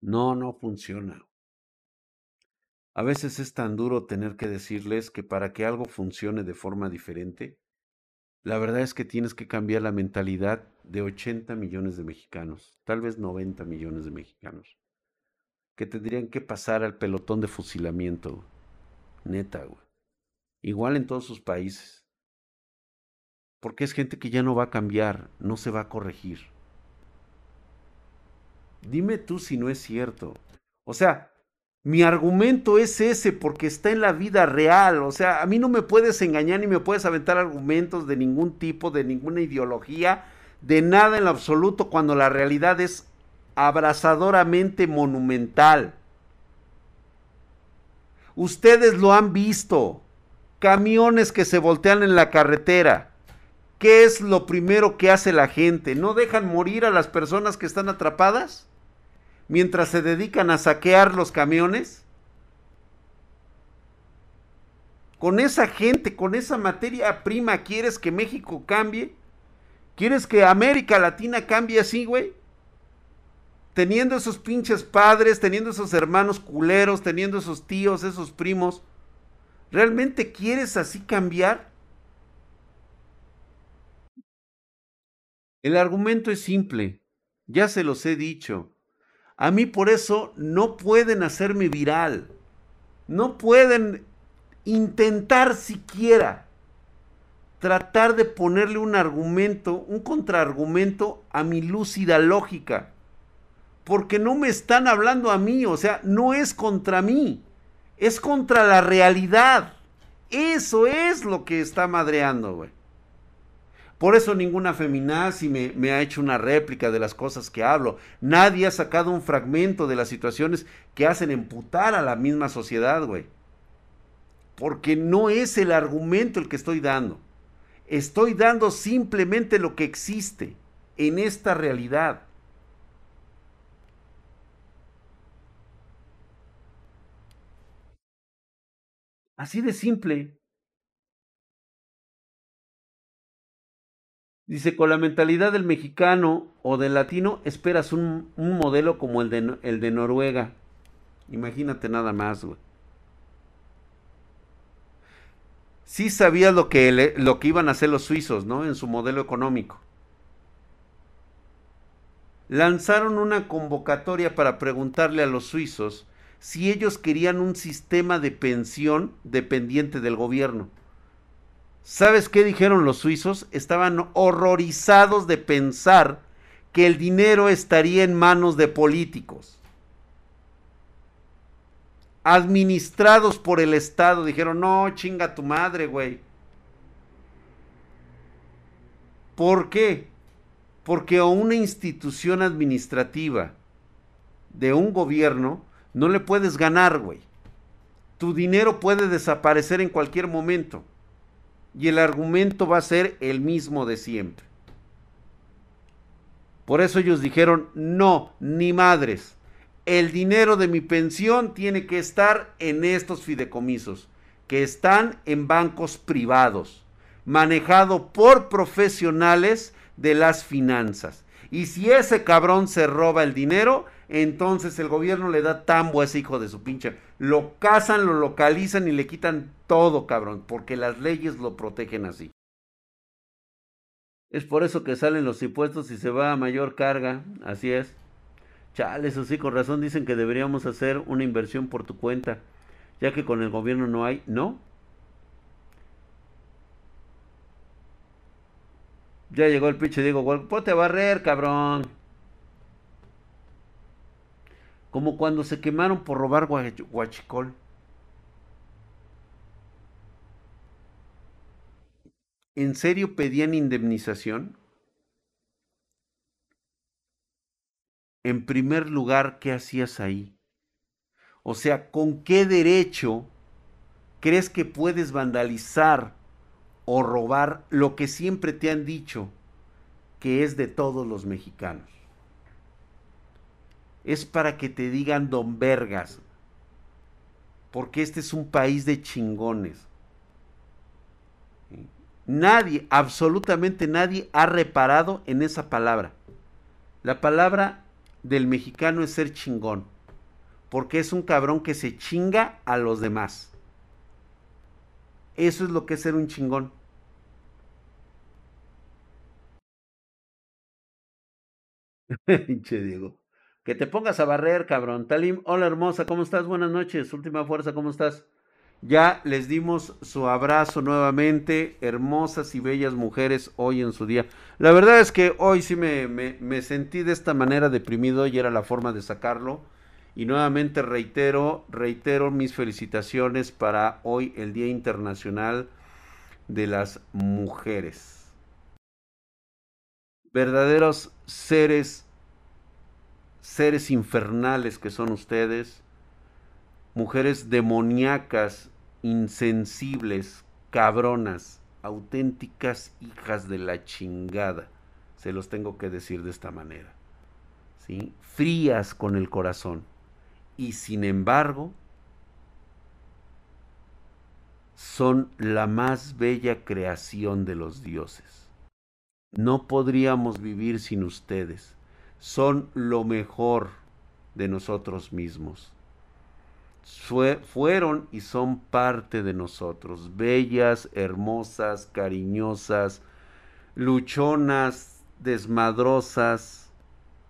No, no funciona. A veces es tan duro tener que decirles que para que algo funcione de forma diferente, la verdad es que tienes que cambiar la mentalidad de 80 millones de mexicanos, tal vez 90 millones de mexicanos, que tendrían que pasar al pelotón de fusilamiento. Neta, güey. Igual en todos sus países. Porque es gente que ya no va a cambiar, no se va a corregir. Dime tú si no es cierto. O sea, mi argumento es ese porque está en la vida real. O sea, a mí no me puedes engañar ni me puedes aventar argumentos de ningún tipo, de ninguna ideología, de nada en lo absoluto, cuando la realidad es abrazadoramente monumental. Ustedes lo han visto camiones que se voltean en la carretera. ¿Qué es lo primero que hace la gente? ¿No dejan morir a las personas que están atrapadas? Mientras se dedican a saquear los camiones. Con esa gente, con esa materia prima, ¿quieres que México cambie? ¿Quieres que América Latina cambie así, güey? Teniendo esos pinches padres, teniendo esos hermanos culeros, teniendo esos tíos, esos primos ¿Realmente quieres así cambiar? El argumento es simple, ya se los he dicho. A mí por eso no pueden hacerme viral. No pueden intentar siquiera tratar de ponerle un argumento, un contraargumento a mi lúcida lógica. Porque no me están hablando a mí, o sea, no es contra mí es contra la realidad. Eso es lo que está madreando, güey. Por eso ninguna feminazi me, me, ha hecho una réplica de las cosas que hablo. Nadie ha sacado un fragmento de las situaciones que hacen emputar a la misma sociedad, güey. Porque no es el argumento el que estoy dando. Estoy dando simplemente lo que existe en esta realidad. Así de simple. Dice, con la mentalidad del mexicano o del latino, esperas un, modelo como el de, Noruega. Imagínate nada más, güey. Sí sabías lo que, lo que iban a hacer los suizos, ¿no? En su modelo económico. Lanzaron una convocatoria para preguntarle a los suizos si ellos querían un sistema de pensión dependiente del gobierno. ¿Sabes qué dijeron los suizos? Estaban horrorizados de pensar que el dinero estaría en manos de políticos. Administrados por el Estado. Dijeron, no, chinga tu madre, güey. ¿Por qué? Porque una institución administrativa de un gobierno no le puedes ganar, güey. Tu dinero puede desaparecer en cualquier momento. Y el argumento va a ser el mismo de siempre. Por eso ellos dijeron, no, ni madres. El dinero de mi pensión tiene que estar en estos fideicomisos, que están en bancos privados, manejado por profesionales de las finanzas. Y si ese cabrón se roba el dinero, entonces el gobierno le da tambo a ese hijo de su pinche. Lo cazan, lo localizan y le quitan todo, cabrón, porque las leyes lo protegen así. Es por eso que salen los impuestos y se va a mayor carga, así es. Chale, eso sí, con razón dicen que deberíamos hacer una inversión por tu cuenta, ya que con el gobierno no hay, ¿no? Ya llegó el pinche Diego, ponte a barrer, cabrón. Como cuando se quemaron por robar guachicol. ¿En serio pedían indemnización? En primer lugar, ¿qué hacías ahí? O sea, ¿con qué derecho crees que puedes vandalizar o robar lo que siempre te han dicho que es de todos los mexicanos? Es para que te digan don vergas, porque este es un país de chingones. Nadie, absolutamente nadie ha reparado en esa palabra. La palabra del mexicano es ser chingón, porque es un cabrón que se chinga a los demás. Eso es lo que es ser un chingón. Pinche Diego. Que te pongas a barrer, cabrón. Talim, hola hermosa, ¿cómo estás? Buenas noches. Última fuerza, ¿cómo estás? Ya les dimos su abrazo nuevamente, hermosas y bellas mujeres hoy en su día. La verdad es que hoy sí me, me, sentí de esta manera deprimido y era la forma de sacarlo. Y nuevamente reitero, reitero mis felicitaciones para hoy, el Día Internacional de las Mujeres. Verdaderos seres, seres infernales que son ustedes, mujeres demoníacas insensibles, cabronas, auténticas hijas de la chingada. Se los tengo que decir de esta manera. ¿sí? Frías con el corazón. Y sin embargo, son la más bella creación de los dioses. No podríamos vivir sin ustedes. Son lo mejor de nosotros mismos. Fueron y son parte de nosotros, bellas, hermosas, cariñosas, luchonas, desmadrosas,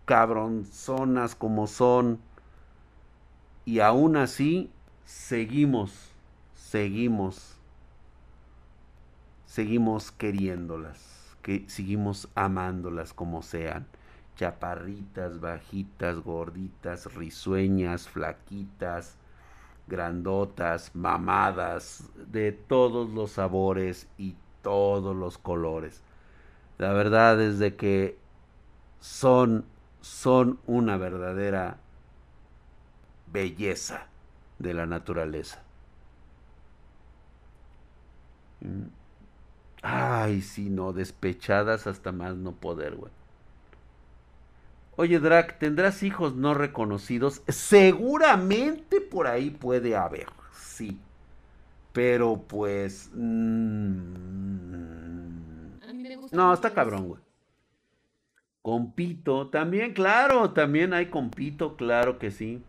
cabronzonas como son, y aún así seguimos, seguimos, seguimos queriéndolas, que seguimos amándolas como sean chaparritas, bajitas, gorditas, risueñas, flaquitas, grandotas, mamadas, de todos los sabores y todos los colores. La verdad es de que son, son una verdadera belleza de la naturaleza. Mm. Ay, si no, despechadas hasta más no poder, güey. Oye, Drac, ¿tendrás hijos no reconocidos? Seguramente por ahí puede haber, sí. Pero pues... Mm, No, está cabrón, güey. Compito, también, claro, también hay compito, claro que sí.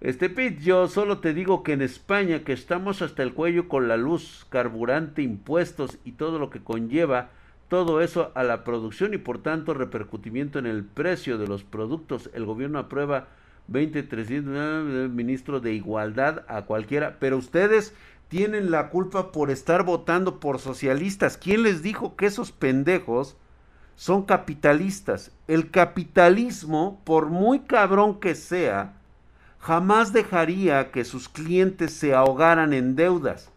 Este Pete, yo solo te digo que en España, que estamos hasta el cuello con la luz, carburante, impuestos y todo lo que conlleva todo eso a la producción y por tanto repercutimiento en el precio de los productos. El gobierno aprueba 2300 eh, ministro de igualdad a cualquiera, pero ustedes tienen la culpa por estar votando por socialistas. ¿Quién les dijo que esos pendejos son capitalistas? El capitalismo, por muy cabrón que sea, jamás dejaría que sus clientes se ahogaran en deudas,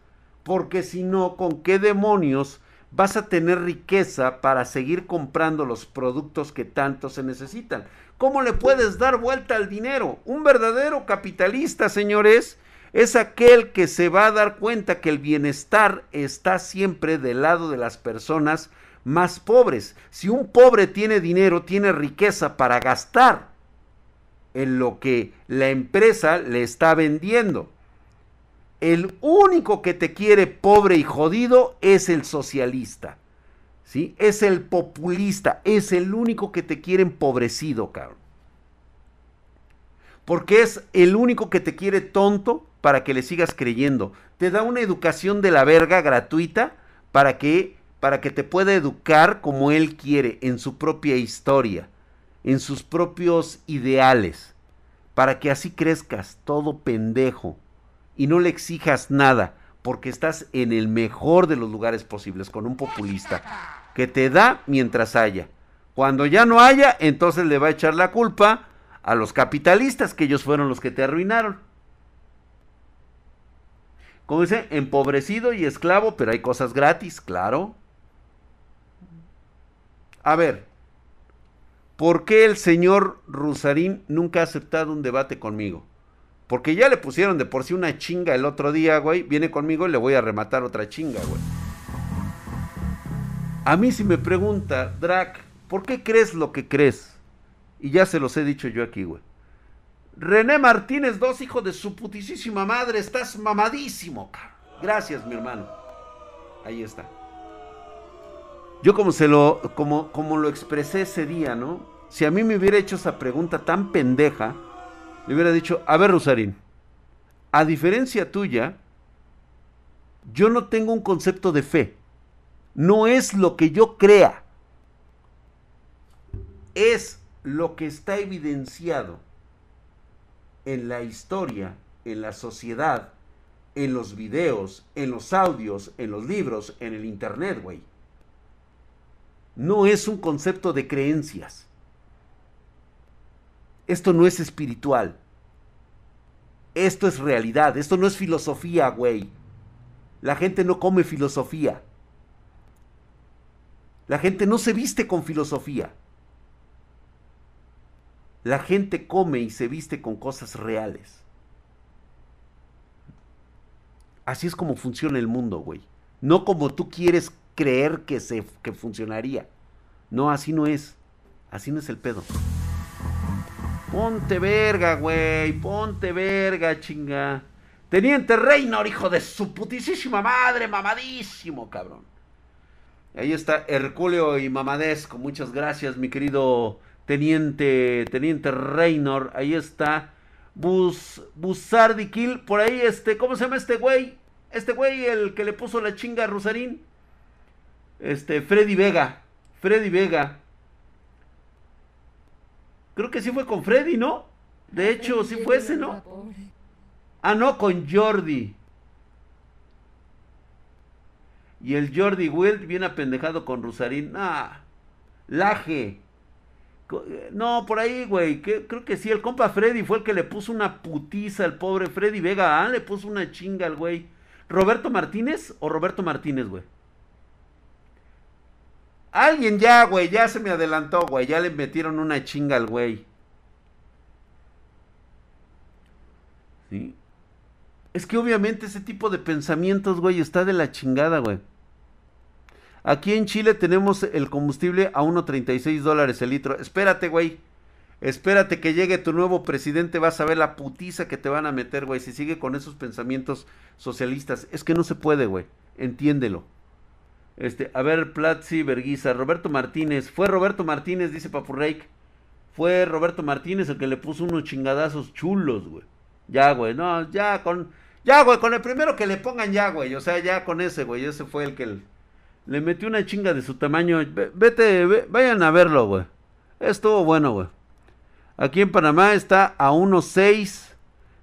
porque si no, ¿con qué demonios vas a tener riqueza para seguir comprando los productos que tanto se necesitan? ¿Cómo le puedes dar vuelta al dinero? Un verdadero capitalista, señores, es aquel que se va a dar cuenta que el bienestar está siempre del lado de las personas más pobres. Si un pobre tiene dinero, tiene riqueza para gastar en lo que la empresa le está vendiendo. El único que te quiere pobre y jodido es el socialista. ¿Sí? Es el populista, es el único que te quiere empobrecido, cabrón. Porque es el único que te quiere tonto para que le sigas creyendo. Te da una educación de la verga gratuita para que para que te pueda educar como él quiere en su propia historia en sus propios ideales, para que así crezcas todo pendejo y no le exijas nada, porque estás en el mejor de los lugares posibles con un populista que te da mientras haya. Cuando ya no haya, entonces le va a echar la culpa a los capitalistas, que ellos fueron los que te arruinaron. Como dice, empobrecido y esclavo, pero hay cosas gratis, claro. A ver, ¿Por qué el señor Rusarín nunca ha aceptado un debate conmigo? Porque ya le pusieron de por sí una chinga el otro día, güey. Viene conmigo y le voy a rematar otra chinga, güey. A mí si me pregunta, Drac, ¿por qué crees lo que crees? Y ya se los he dicho yo aquí, güey. René Martínez, dos hijos de su putísima madre, estás mamadísimo, Gracias, mi hermano. Ahí está. Yo como se lo, como, como lo expresé ese día, ¿no? Si a mí me hubiera hecho esa pregunta tan pendeja, le hubiera dicho, a ver, Rosarín, a diferencia tuya, yo no tengo un concepto de fe. No es lo que yo crea. Es lo que está evidenciado en la historia, en la sociedad, en los videos, en los audios, en los libros, en el internet, güey no es un concepto de creencias. Esto no es espiritual. Esto es realidad. Esto no es filosofía, güey. La gente no come filosofía. La gente no se viste con filosofía. La gente come y se viste con cosas reales. Así es como funciona el mundo, güey. No como tú quieres creer que, se, que funcionaría. No, así no es. Así no es el pedo. Ponte verga, güey. Ponte verga, chinga. Teniente Reynor, hijo de su putísima madre, mamadísimo, cabrón. Ahí está Herculeo y Mamadesco. Muchas gracias, mi querido Teniente, Teniente Reynor. Ahí está. Bus, Kill. Por ahí, este, ¿cómo se llama este güey? Este güey, el que le puso la chinga a Rosarín. Este, Freddy Vega. Freddy Vega. Creo que sí fue con Freddy, ¿no? De hecho, sí fue ese, ¿no? Ah, no, con Jordi. Y el Jordi Wild viene apendejado con Rusarín. Ah, Laje. No, por ahí, güey. Creo que sí, el compa Freddy fue el que le puso una putiza al pobre Freddy Vega. Ah, le puso una chinga al güey. ¿Roberto Martínez o Roberto Martínez, güey? Alguien ya, güey, ya se me adelantó, güey. Ya le metieron una chinga al güey. ¿Sí? Es que obviamente ese tipo de pensamientos, güey, está de la chingada, güey. Aquí en Chile tenemos el combustible a 1.36 dólares el litro. Espérate, güey. Espérate que llegue tu nuevo presidente, vas a ver la putiza que te van a meter, güey, si sigue con esos pensamientos socialistas. Es que no se puede, güey. Entiéndelo. Este, a ver, Platzi, Berguiza, Roberto Martínez. Fue Roberto Martínez, dice Papurreik. Fue Roberto Martínez el que le puso unos chingadazos chulos, güey. Ya, güey, no, ya con. Ya, güey, con el primero que le pongan ya, güey. O sea, ya con ese, güey. Ese fue el que le metió una chinga de su tamaño. Vete, vayan a verlo, güey. Estuvo bueno, güey. Aquí en Panamá está a 1.6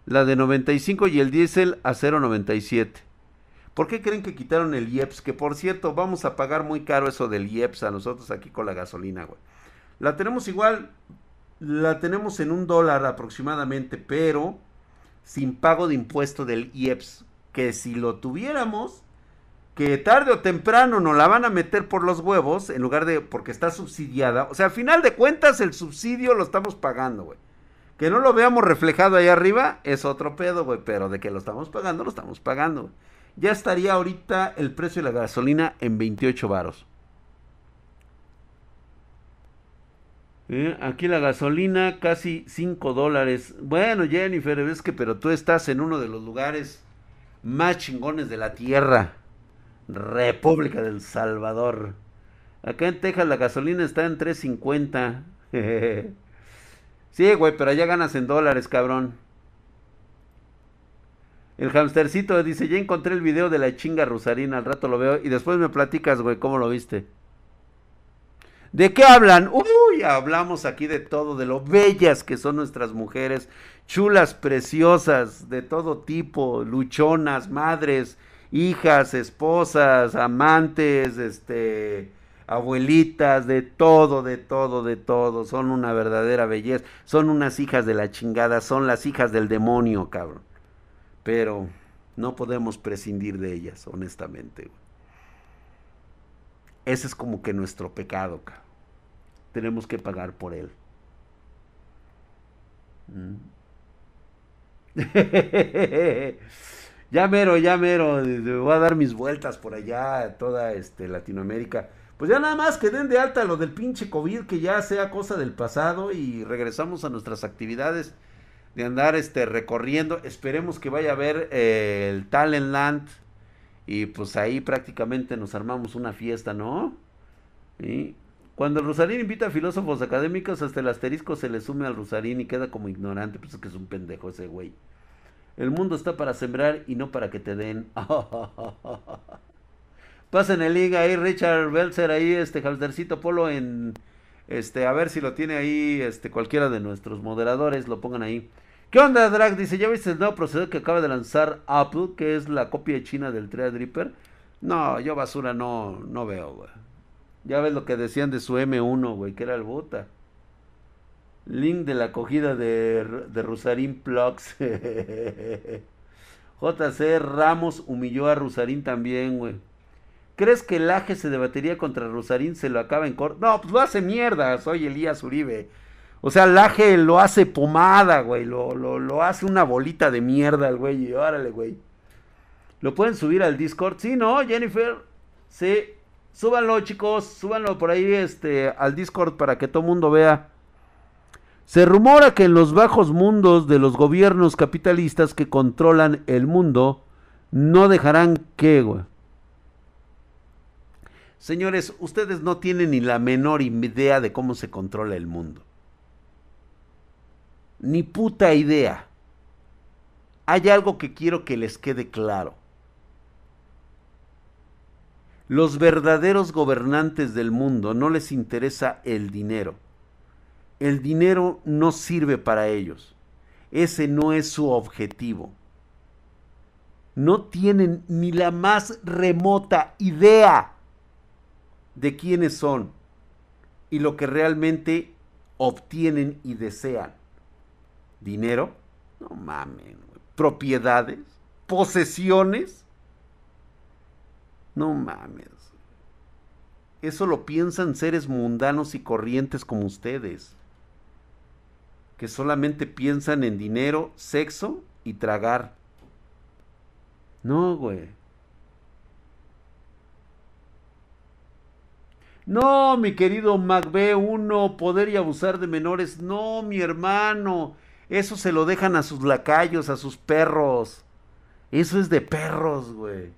la de 95 y el diésel a 0.97. ¿Por qué creen que quitaron el IEPS? Que por cierto, vamos a pagar muy caro eso del IEPS a nosotros aquí con la gasolina, güey. La tenemos igual, la tenemos en un dólar aproximadamente, pero sin pago de impuesto del IEPS. Que si lo tuviéramos, que tarde o temprano nos la van a meter por los huevos en lugar de porque está subsidiada. O sea, al final de cuentas el subsidio lo estamos pagando, güey. Que no lo veamos reflejado ahí arriba es otro pedo, güey, pero de que lo estamos pagando, lo estamos pagando. Ya estaría ahorita el precio de la gasolina en 28 varos. Eh, aquí la gasolina casi 5 dólares. Bueno, Jennifer, es que pero tú estás en uno de los lugares más chingones de la tierra. República del Salvador. Acá en Texas la gasolina está en 3.50. sí, güey, pero allá ganas en dólares, cabrón. El hamstercito dice, ya encontré el video de la chinga rusarina, al rato lo veo y después me platicas, güey, cómo lo viste. ¿De qué hablan? Uy, hablamos aquí de todo, de lo bellas que son nuestras mujeres, chulas, preciosas, de todo tipo, luchonas, madres, hijas, esposas, amantes, este, abuelitas, de todo, de todo, de todo. Son una verdadera belleza. Son unas hijas de la chingada, son las hijas del demonio, cabrón. Pero no podemos prescindir de ellas, honestamente. Ese es como que nuestro pecado. Tenemos que pagar por él. Mm. ya mero, ya mero, voy a dar mis vueltas por allá, toda este, Latinoamérica. Pues ya nada más que den de alta lo del pinche COVID, que ya sea cosa del pasado y regresamos a nuestras actividades de andar este, recorriendo. Esperemos que vaya a ver eh, el Talentland y pues ahí prácticamente nos armamos una fiesta, ¿no? Cuando el Rosarín invita a filósofos académicos, hasta el asterisco se le sume al Rosarín y queda como ignorante, pues es que es un pendejo ese güey. El mundo está para sembrar y no para que te den. Pasen el liga ahí, Richard Belzer, ahí, este Haldercito Polo en. Este, a ver si lo tiene ahí, este, cualquiera de nuestros moderadores, lo pongan ahí. ¿Qué onda, Drag? Dice, ¿ya viste el nuevo procedimiento que acaba de lanzar Apple, que es la copia china del Threadripper? No, yo basura no, no veo, güey. Ya ves lo que decían de su M1, güey, que era el bota. Link de la acogida de, de Rusarín Plugs. JC Ramos humilló a Rusarín también, güey. ¿Crees que el Aje se debatería contra Rusarín? Se lo acaba en corto. No, pues lo hace mierda, soy Elías Uribe. O sea, Laje lo hace pomada, güey. Lo, lo, lo hace una bolita de mierda el güey. Y órale, güey. ¿Lo pueden subir al Discord? Sí, ¿no, Jennifer? Sí. Súbanlo, chicos. Súbanlo por ahí este, al Discord para que todo mundo vea. Se rumora que en los bajos mundos de los gobiernos capitalistas que controlan el mundo, no dejarán que, güey. Señores, ustedes no tienen ni la menor idea de cómo se controla el mundo. Ni puta idea. Hay algo que quiero que les quede claro. Los verdaderos gobernantes del mundo no les interesa el dinero. El dinero no sirve para ellos. Ese no es su objetivo. No tienen ni la más remota idea de quiénes son y lo que realmente obtienen y desean. Dinero, no mames, propiedades, posesiones no mames. Eso lo piensan seres mundanos y corrientes como ustedes. Que solamente piensan en dinero, sexo y tragar. No, güey. No, mi querido MacB, uno, poder y abusar de menores. No, mi hermano. Eso se lo dejan a sus lacayos, a sus perros. Eso es de perros, güey.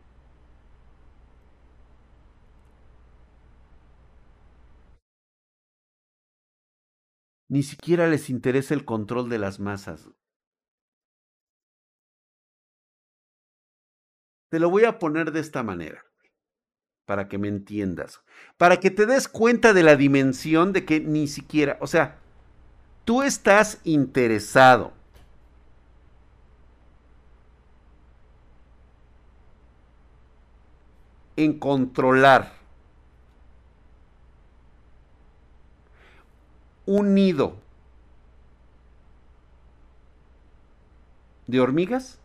Ni siquiera les interesa el control de las masas. Te lo voy a poner de esta manera, para que me entiendas, para que te des cuenta de la dimensión de que ni siquiera, o sea, tú estás interesado en controlar un nido de hormigas?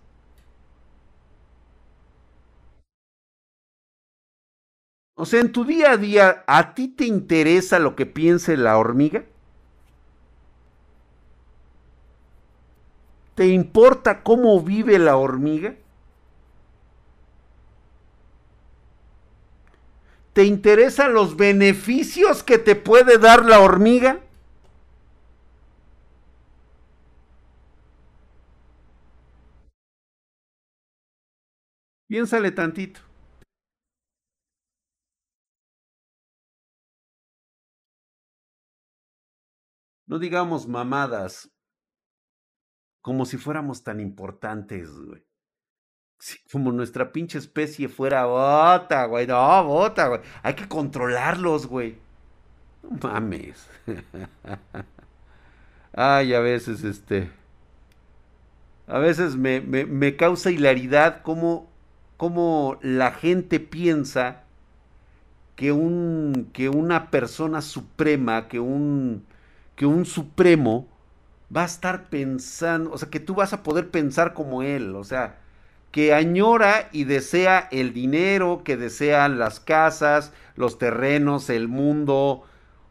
O sea, en tu día a día, ¿a ti te interesa lo que piense la hormiga? ¿Te importa cómo vive la hormiga? ¿Te interesan los beneficios que te puede dar la hormiga? Piénsale tantito. No digamos mamadas como si fuéramos tan importantes, güey. como nuestra pinche especie fuera bota, güey. No, bota, güey. Hay que controlarlos, güey. No mames. Ay, a veces, este. A veces me, me, me causa hilaridad cómo, cómo, la gente piensa que, un, que una persona suprema, que un, que un supremo va a estar pensando, o sea, que tú vas a poder pensar como él, o sea, que añora y desea el dinero, que desea las casas, los terrenos, el mundo.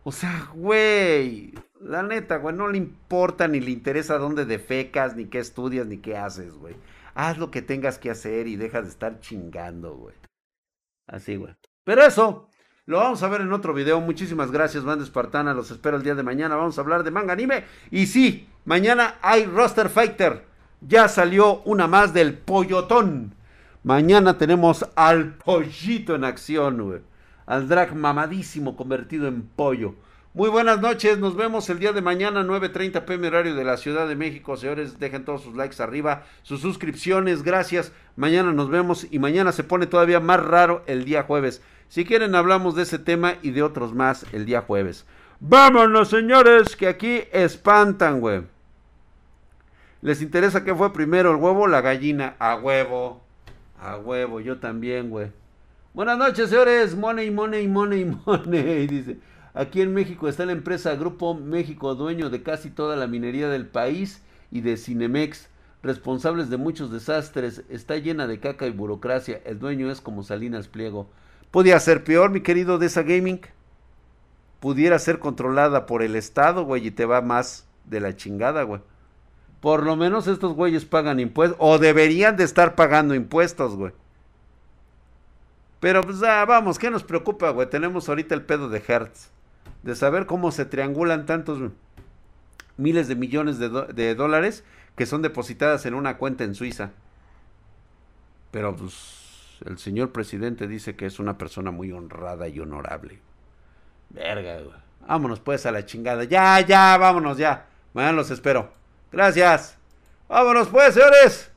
O sea, güey, la neta, güey, no le importa ni le interesa dónde defecas, ni qué estudias, ni qué haces, güey. Haz lo que tengas que hacer y deja de estar chingando, güey. Así, güey. Pero eso, lo vamos a ver en otro video. Muchísimas gracias, banda espartana. Los espero el día de mañana. Vamos a hablar de manga anime. Y sí, mañana hay Roster Fighter. Ya salió una más del Pollotón. Mañana tenemos al pollito en acción, güey. Al drag mamadísimo convertido en pollo. Muy buenas noches, nos vemos el día de mañana, 9.30 pm horario de la Ciudad de México. Señores, dejen todos sus likes arriba, sus suscripciones, gracias. Mañana nos vemos y mañana se pone todavía más raro el día jueves. Si quieren hablamos de ese tema y de otros más el día jueves. Vámonos, señores, que aquí espantan, güey. ¿Les interesa qué fue primero, el huevo o la gallina? A huevo. A huevo, yo también, güey. Buenas noches, señores. Money, money, money, money. Dice, aquí en México está la empresa Grupo México, dueño de casi toda la minería del país y de Cinemex, responsables de muchos desastres. Está llena de caca y burocracia. El dueño es como Salinas Pliego. Podía ser peor, mi querido de esa gaming. Pudiera ser controlada por el Estado, güey, y te va más de la chingada, güey. Por lo menos estos güeyes pagan impuestos. O deberían de estar pagando impuestos, güey. Pero pues ah, vamos, ¿qué nos preocupa, güey? Tenemos ahorita el pedo de Hertz. De saber cómo se triangulan tantos miles de millones de, de dólares que son depositadas en una cuenta en Suiza. Pero pues el señor presidente dice que es una persona muy honrada y honorable. Verga, güey. Vámonos pues a la chingada. Ya, ya, vámonos ya. Mañana los espero. Gracias. Vámonos pues, señores.